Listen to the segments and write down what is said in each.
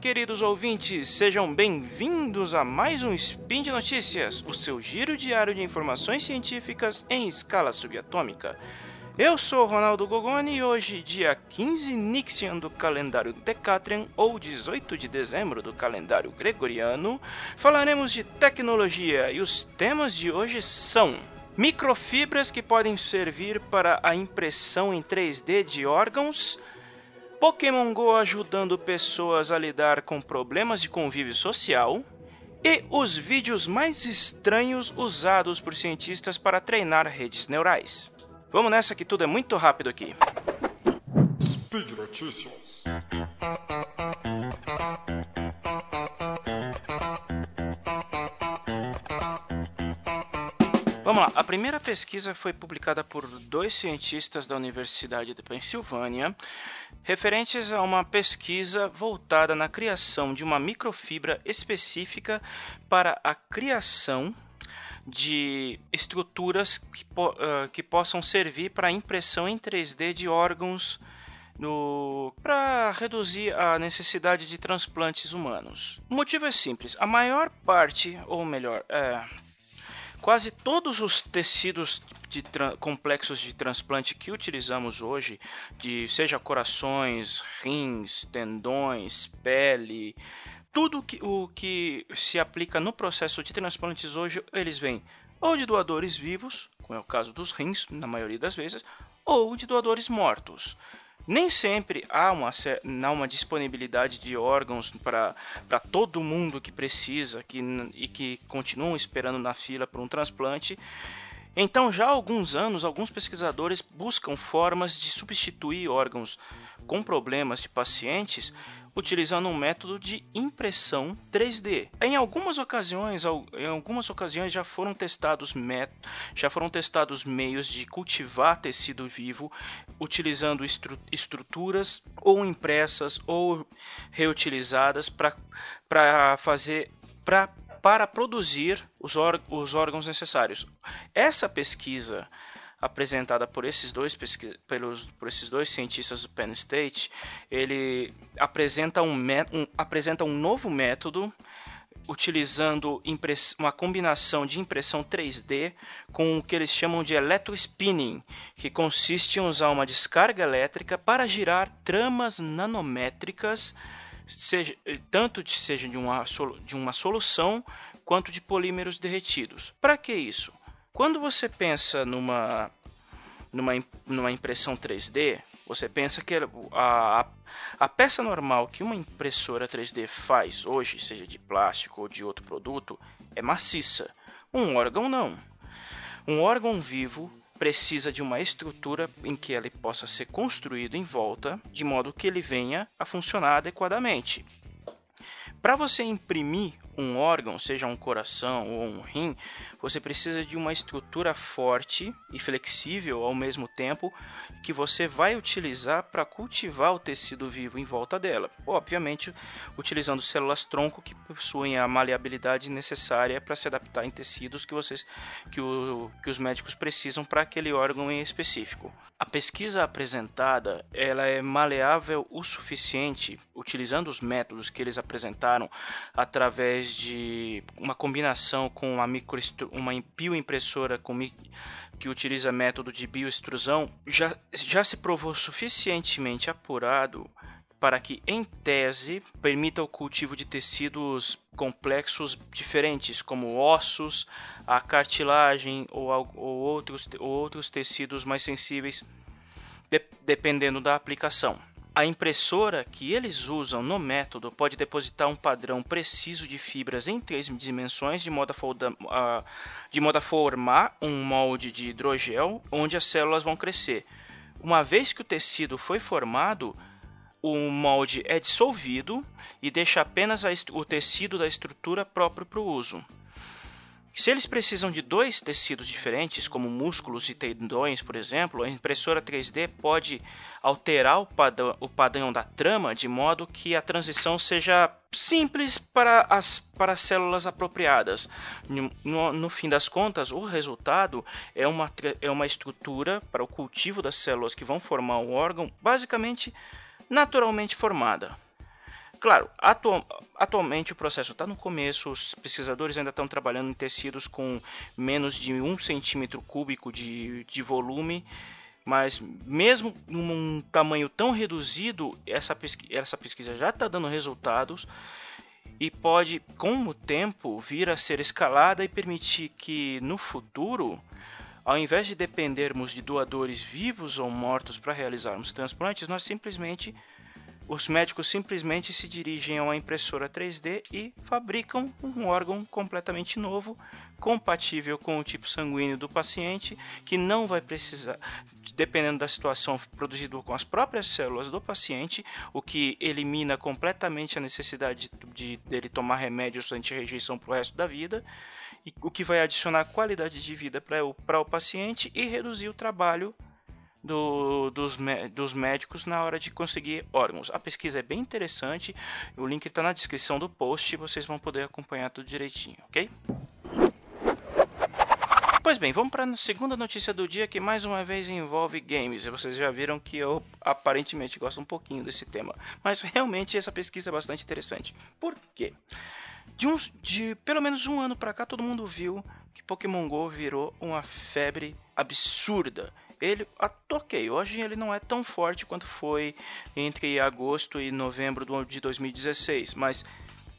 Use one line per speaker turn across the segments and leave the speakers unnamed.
Queridos ouvintes, sejam bem-vindos a mais um Spin de Notícias, o seu giro diário de informações científicas em escala subatômica. Eu sou Ronaldo Gogoni e hoje, dia 15 Nixian do calendário Decatrian ou 18 de dezembro do calendário Gregoriano, falaremos de tecnologia e os temas de hoje são microfibras que podem servir para a impressão em 3D de órgãos, Pokémon Go ajudando pessoas a lidar com problemas de convívio social e os vídeos mais estranhos usados por cientistas para treinar redes neurais. Vamos nessa que tudo é muito rápido aqui.
Speed Notícias.
Vamos lá, a primeira pesquisa foi publicada por dois cientistas da Universidade de Pensilvânia, referentes a uma pesquisa voltada na criação de uma microfibra específica para a criação de estruturas que, po uh, que possam servir para impressão em 3D de órgãos para reduzir a necessidade de transplantes humanos. O motivo é simples: a maior parte, ou melhor, é, quase todos os tecidos de complexos de transplante que utilizamos hoje, de seja corações, rins, tendões, pele, tudo que, o que se aplica no processo de transplantes hoje, eles vêm ou de doadores vivos, como é o caso dos rins, na maioria das vezes, ou de doadores mortos. Nem sempre há uma, há uma disponibilidade de órgãos para todo mundo que precisa que, e que continuam esperando na fila por um transplante. Então, já há alguns anos, alguns pesquisadores buscam formas de substituir órgãos com problemas de pacientes utilizando um método de impressão 3D. Em algumas ocasiões, em algumas ocasiões já foram testados já foram testados meios de cultivar tecido vivo utilizando estru estruturas ou impressas ou reutilizadas para fazer para para produzir os, os órgãos necessários. Essa pesquisa apresentada por esses dois pelos por esses dois cientistas do Penn State, ele apresenta um, um apresenta um novo método utilizando uma combinação de impressão 3D com o que eles chamam de electrospinning, que consiste em usar uma descarga elétrica para girar tramas nanométricas, seja, tanto de, seja de uma, de uma solução quanto de polímeros derretidos. Para que isso? Quando você pensa numa, numa, numa impressão 3D, você pensa que a, a peça normal que uma impressora 3D faz hoje, seja de plástico ou de outro produto, é maciça. Um órgão não. Um órgão vivo precisa de uma estrutura em que ele possa ser construído em volta, de modo que ele venha a funcionar adequadamente. Para você imprimir um órgão, seja um coração ou um rim, você precisa de uma estrutura forte e flexível ao mesmo tempo que você vai utilizar para cultivar o tecido vivo em volta dela. Obviamente, utilizando células tronco que possuem a maleabilidade necessária para se adaptar em tecidos que vocês que, o, que os médicos precisam para aquele órgão em específico. A pesquisa apresentada, ela é maleável o suficiente utilizando os métodos que eles apresentaram através de uma combinação com uma micro uma bioimpressora com, que utiliza método de bioextrusão já, já se provou suficientemente apurado para que, em tese, permita o cultivo de tecidos complexos diferentes, como ossos, a cartilagem ou, ou, outros, ou outros tecidos mais sensíveis, de, dependendo da aplicação. A impressora que eles usam no método pode depositar um padrão preciso de fibras em três dimensões de modo a, folda, uh, de modo a formar um molde de hidrogel onde as células vão crescer. Uma vez que o tecido foi formado, o molde é dissolvido e deixa apenas o tecido da estrutura próprio para o uso. Se eles precisam de dois tecidos diferentes, como músculos e tendões, por exemplo, a impressora 3D pode alterar o padrão, o padrão da trama de modo que a transição seja simples para as, para as células apropriadas. No, no fim das contas, o resultado é uma, é uma estrutura para o cultivo das células que vão formar o órgão, basicamente naturalmente formada. Claro, atu atualmente o processo está no começo, os pesquisadores ainda estão trabalhando em tecidos com menos de um centímetro cúbico de, de volume, mas mesmo num tamanho tão reduzido, essa, pesqui essa pesquisa já está dando resultados e pode, com o tempo, vir a ser escalada e permitir que no futuro, ao invés de dependermos de doadores vivos ou mortos para realizarmos transplantes, nós simplesmente os médicos simplesmente se dirigem a uma impressora 3D e fabricam um órgão completamente novo, compatível com o tipo sanguíneo do paciente, que não vai precisar, dependendo da situação, produzido com as próprias células do paciente, o que elimina completamente a necessidade de, de dele tomar remédios anti-rejeição para o resto da vida o que vai adicionar qualidade de vida para o, o paciente e reduzir o trabalho do, dos, dos médicos na hora de conseguir órgãos. A pesquisa é bem interessante, o link está na descrição do post e vocês vão poder acompanhar tudo direitinho, ok? Pois bem, vamos para a segunda notícia do dia que mais uma vez envolve games. Vocês já viram que eu aparentemente gosto um pouquinho desse tema, mas realmente essa pesquisa é bastante interessante. Por quê? De, uns, de pelo menos um ano para cá, todo mundo viu que Pokémon Go virou uma febre absurda ele ok, hoje ele não é tão forte quanto foi entre agosto e novembro de 2016, mas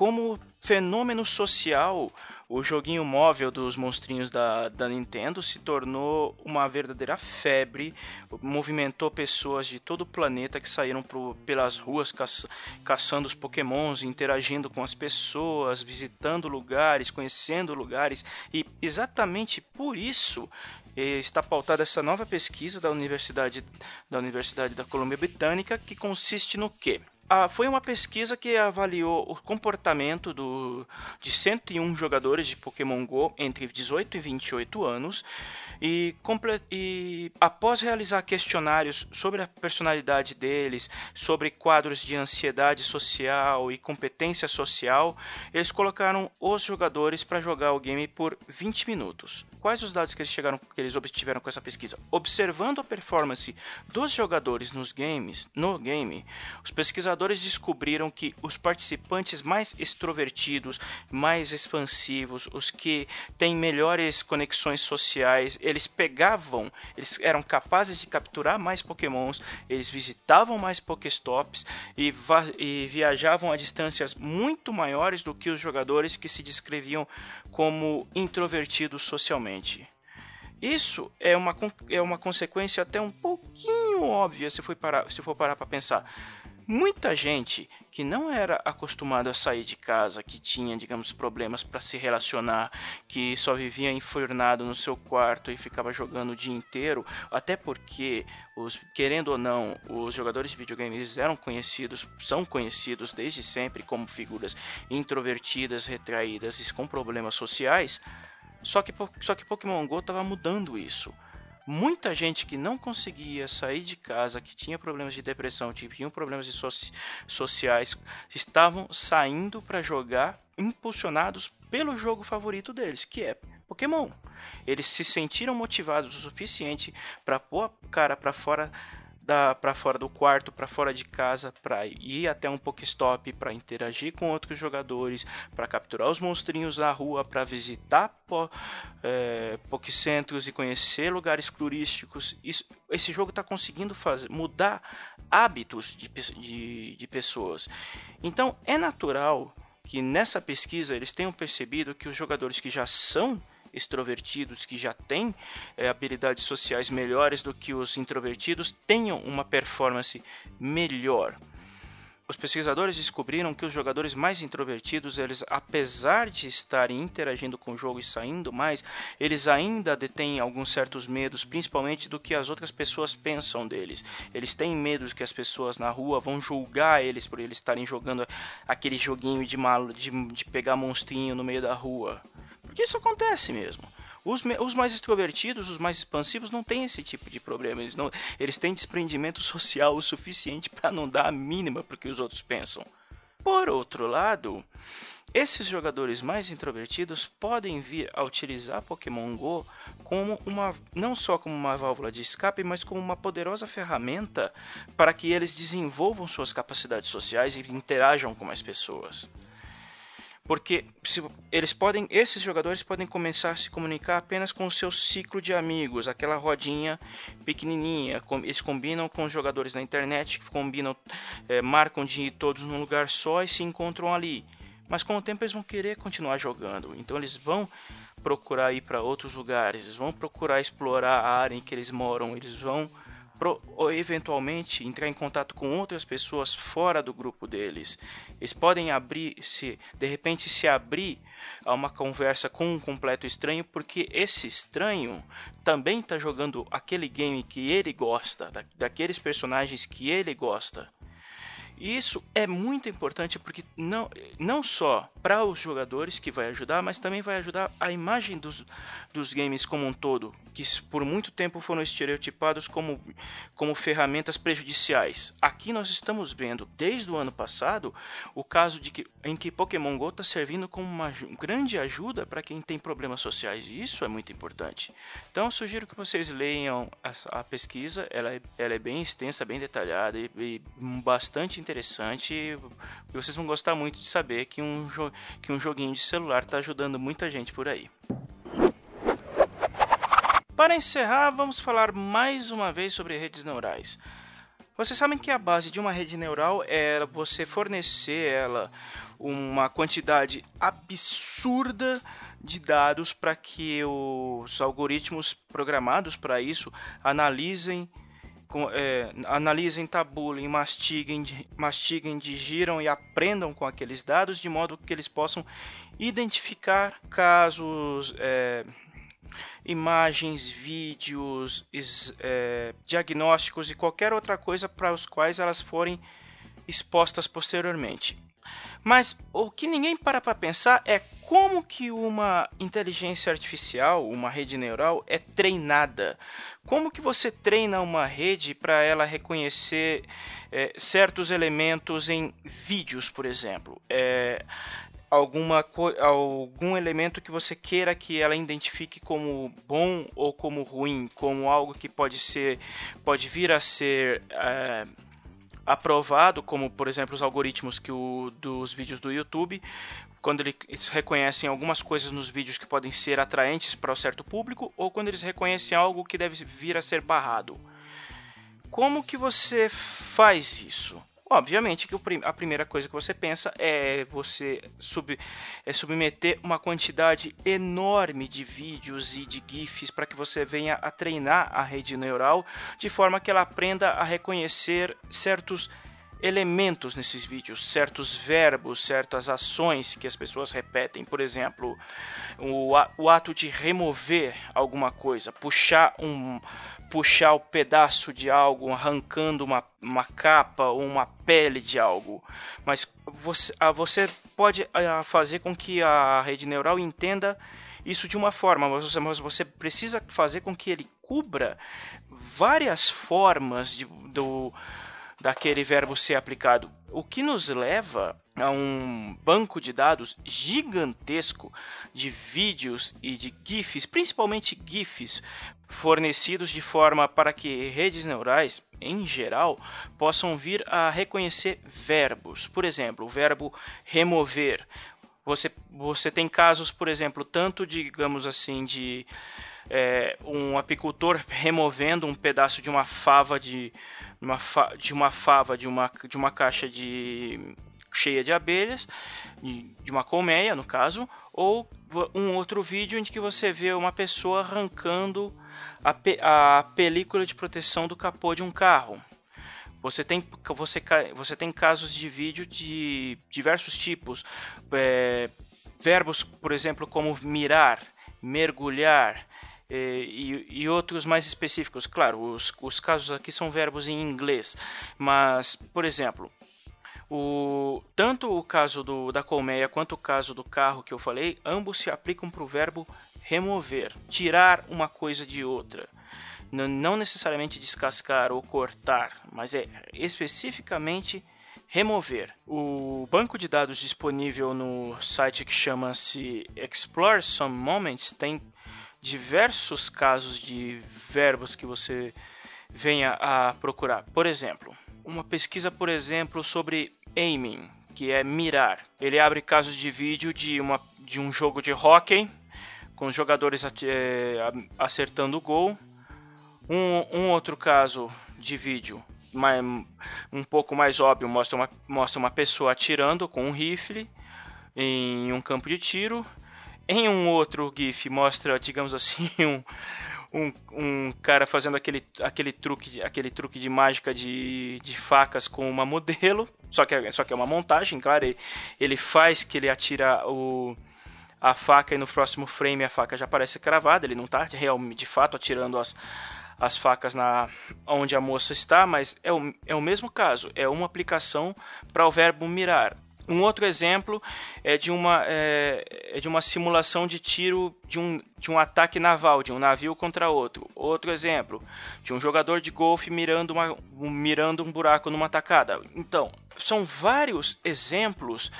como fenômeno social, o joguinho móvel dos monstrinhos da, da Nintendo se tornou uma verdadeira febre, movimentou pessoas de todo o planeta que saíram pro, pelas ruas caça, caçando os pokémons, interagindo com as pessoas, visitando lugares, conhecendo lugares, e exatamente por isso eh, está pautada essa nova pesquisa da Universidade da Universidade da Colômbia Britânica, que consiste no quê? Ah, foi uma pesquisa que avaliou o comportamento do, de 101 jogadores de Pokémon Go entre 18 e 28 anos e, e, após realizar questionários sobre a personalidade deles, sobre quadros de ansiedade social e competência social, eles colocaram os jogadores para jogar o game por 20 minutos. Quais os dados que eles chegaram, que eles obtiveram com essa pesquisa? Observando a performance dos jogadores nos games, no game, os pesquisadores descobriram que os participantes mais extrovertidos, mais expansivos, os que têm melhores conexões sociais, eles pegavam, eles eram capazes de capturar mais pokémons, eles visitavam mais pokéstops e, e viajavam a distâncias muito maiores do que os jogadores que se descreviam como introvertidos socialmente. Isso é uma, é uma consequência até um pouquinho óbvia se for parar, se for parar para pensar muita gente que não era acostumada a sair de casa, que tinha, digamos, problemas para se relacionar, que só vivia enfurnado no seu quarto e ficava jogando o dia inteiro, até porque os, querendo ou não, os jogadores de videogames eram conhecidos, são conhecidos desde sempre como figuras introvertidas, retraídas e com problemas sociais. Só que, só que Pokémon Go estava mudando isso muita gente que não conseguia sair de casa, que tinha problemas de depressão, que tinham problemas de soci sociais, estavam saindo para jogar impulsionados pelo jogo favorito deles, que é Pokémon. Eles se sentiram motivados o suficiente para pôr a cara para fora para fora do quarto, para fora de casa, para ir até um Pokéstop, para interagir com outros jogadores, para capturar os monstrinhos na rua, para visitar po, é, Pokécentros e conhecer lugares turísticos. Isso, esse jogo está conseguindo fazer, mudar hábitos de, de, de pessoas. Então é natural que nessa pesquisa eles tenham percebido que os jogadores que já são extrovertidos que já têm é, habilidades sociais melhores do que os introvertidos tenham uma performance melhor. Os pesquisadores descobriram que os jogadores mais introvertidos, eles, apesar de estarem interagindo com o jogo e saindo mais, eles ainda detêm alguns certos medos, principalmente do que as outras pessoas pensam deles. Eles têm medo que as pessoas na rua vão julgar eles por eles estarem jogando aquele joguinho de, mal, de, de pegar monstrinho no meio da rua. Porque isso acontece mesmo. Os, os, mais extrovertidos, os mais expansivos, não têm esse tipo de problema. Eles, não, eles têm desprendimento social o suficiente para não dar a mínima para o que os outros pensam. Por outro lado, esses jogadores mais introvertidos podem vir a utilizar Pokémon Go como uma não só como uma válvula de escape, mas como uma poderosa ferramenta para que eles desenvolvam suas capacidades sociais e interajam com mais pessoas. Porque se, eles podem, esses jogadores podem começar a se comunicar apenas com o seu ciclo de amigos, aquela rodinha pequenininha. Com, eles combinam com os jogadores na internet, combinam, é, marcam de ir todos num lugar só e se encontram ali. Mas com o tempo eles vão querer continuar jogando, então eles vão procurar ir para outros lugares, eles vão procurar explorar a área em que eles moram, eles vão ou eventualmente entrar em contato com outras pessoas fora do grupo deles. Eles podem abrir, se de repente se abrir a uma conversa com um completo estranho, porque esse estranho também está jogando aquele game que ele gosta, da, daqueles personagens que ele gosta. E isso é muito importante porque não, não só para os jogadores que vai ajudar, mas também vai ajudar a imagem dos, dos games como um todo, que por muito tempo foram estereotipados como, como ferramentas prejudiciais. Aqui nós estamos vendo, desde o ano passado, o caso de que, em que Pokémon GO está servindo como uma grande ajuda para quem tem problemas sociais, e isso é muito importante. Então, sugiro que vocês leiam a, a pesquisa, ela é, ela é bem extensa, bem detalhada e, e bastante interessante interessante e vocês vão gostar muito de saber que um, que um joguinho de celular está ajudando muita gente por aí. Para encerrar, vamos falar mais uma vez sobre redes neurais. Vocês sabem que a base de uma rede neural é você fornecer ela uma quantidade absurda de dados para que os algoritmos programados para isso analisem é, analisem, tabulem, mastiguem, mastiguem, digiram e aprendam com aqueles dados de modo que eles possam identificar casos, é, imagens, vídeos, é, diagnósticos e qualquer outra coisa para os quais elas forem expostas posteriormente. Mas o que ninguém para para pensar é como que uma inteligência artificial, uma rede neural é treinada. Como que você treina uma rede para ela reconhecer é, certos elementos em vídeos, por exemplo? É, alguma algum elemento que você queira que ela identifique como bom ou como ruim, como algo que pode ser, pode vir a ser é, aprovado, como por exemplo os algoritmos que o, dos vídeos do YouTube, quando eles reconhecem algumas coisas nos vídeos que podem ser atraentes para um certo público, ou quando eles reconhecem algo que deve vir a ser barrado. Como que você faz isso? Obviamente que a primeira coisa que você pensa é você sub, é submeter uma quantidade enorme de vídeos e de GIFs para que você venha a treinar a rede neural de forma que ela aprenda a reconhecer certos elementos nesses vídeos, certos verbos, certas ações que as pessoas repetem. Por exemplo, o, o ato de remover alguma coisa, puxar um puxar o pedaço de algo, arrancando uma, uma capa ou uma pele de algo. Mas você, você pode fazer com que a rede neural entenda isso de uma forma, mas você precisa fazer com que ele cubra várias formas de, do, daquele verbo ser aplicado. O que nos leva a um banco de dados gigantesco de vídeos e de GIFs, principalmente GIFs, fornecidos de forma para que redes neurais, em geral, possam vir a reconhecer verbos. Por exemplo, o verbo remover. Você, você tem casos, por exemplo, tanto, digamos assim, de é, um apicultor removendo um pedaço de uma fava de uma, fa de uma fava de uma, de uma caixa de cheia de abelhas, de uma colmeia no caso, ou um outro vídeo em que você vê uma pessoa arrancando a, pe a película de proteção do capô de um carro. Você tem, você, você tem casos de vídeo de diversos tipos. É, verbos, por exemplo, como mirar, mergulhar, e, e, outros mais específicos. Claro, os, os casos aqui são verbos em inglês, mas, por exemplo, o, tanto o caso do, da colmeia quanto o caso do carro que eu falei, ambos se aplicam para o verbo remover, tirar uma coisa de outra. N não necessariamente descascar ou cortar, mas é especificamente remover. O banco de dados disponível no site que chama-se Explore Some Moments tem diversos casos de verbos que você venha a procurar. Por exemplo, uma pesquisa, por exemplo, sobre aiming, que é mirar. Ele abre casos de vídeo de, uma, de um jogo de hockey com os jogadores é, acertando o gol. Um, um outro caso de vídeo um pouco mais óbvio mostra uma, mostra uma pessoa atirando com um rifle em um campo de tiro. Em um outro GIF mostra, digamos assim, um, um, um cara fazendo aquele, aquele, truque, aquele truque de mágica de, de facas com uma modelo, só que, é, só que é uma montagem, claro, ele, ele faz que ele atira o, a faca e no próximo frame a faca já aparece cravada, ele não está real, de fato atirando as, as facas na onde a moça está, mas é o, é o mesmo caso, é uma aplicação para o verbo mirar. Um outro exemplo é de uma, é, é, de uma simulação de tiro de um, de um ataque naval, de um navio contra outro. Outro exemplo, de um jogador de golfe mirando, uma, mirando um buraco numa tacada. Então, são vários exemplos,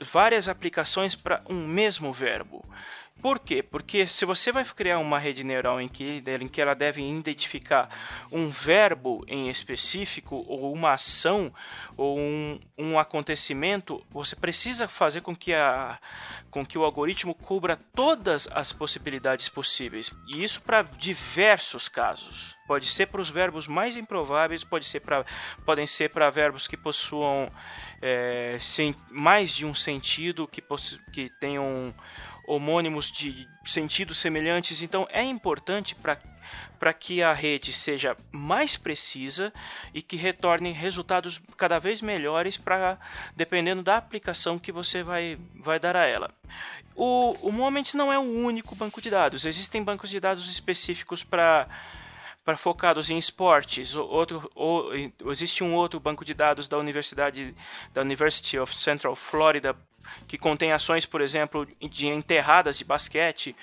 várias aplicações para um mesmo verbo. Por quê? Porque se você vai criar uma rede neural em que, em que ela deve identificar um verbo em específico, ou uma ação, ou um, um acontecimento, você precisa fazer com que, a, com que o algoritmo cubra todas as possibilidades possíveis. E isso para diversos casos. Pode ser para os verbos mais improváveis, pode ser pra, podem ser para verbos que possuam é, sem, mais de um sentido, que, que tenham homônimos de sentidos semelhantes. Então é importante para que a rede seja mais precisa e que retorne resultados cada vez melhores para dependendo da aplicação que você vai, vai dar a ela. O, o Moments não é o único banco de dados. Existem bancos de dados específicos para para focados em esportes. Outro, ou, existe um outro banco de dados da Universidade da University of Central Florida que contém ações, por exemplo, de enterradas de basquete.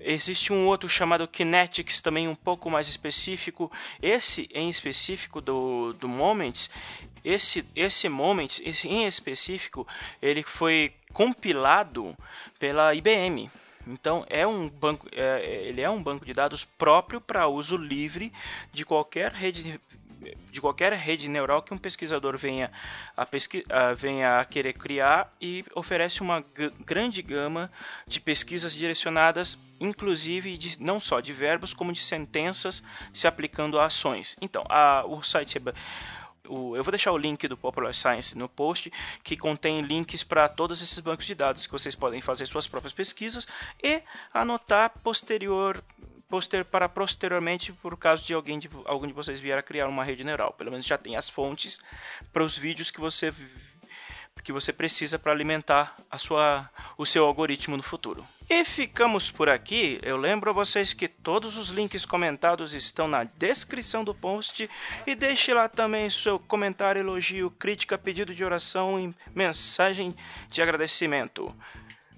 Existe um outro chamado Kinetics, também um pouco mais específico. Esse em específico do, do Moments, esse, esse Moments, esse em específico, ele foi compilado pela IBM. Então é um banco, é, ele é um banco de dados próprio para uso livre de qualquer rede de qualquer rede neural que um pesquisador venha a, pesqui a, venha a querer criar e oferece uma grande gama de pesquisas direcionadas, inclusive de, não só de verbos, como de sentenças se aplicando a ações. Então, a, o site é eu vou deixar o link do Popular Science no post, que contém links para todos esses bancos de dados que vocês podem fazer suas próprias pesquisas e anotar posterior poster, para posteriormente, por caso de alguém de algum de vocês vier a criar uma rede neural. Pelo menos já tem as fontes para os vídeos que você que você precisa para alimentar a sua, o seu algoritmo no futuro. E ficamos por aqui. Eu lembro a vocês que todos os links comentados estão na descrição do post e deixe lá também seu comentário, elogio, crítica, pedido de oração e mensagem de agradecimento.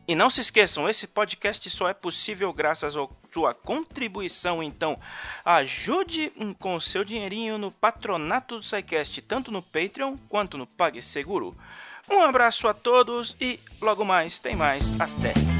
E não se esqueçam, esse podcast só é possível graças à sua contribuição, então ajude com seu dinheirinho no patronato do SciCast, tanto no Patreon quanto no PagSeguro. Um abraço a todos e logo mais tem mais. Até!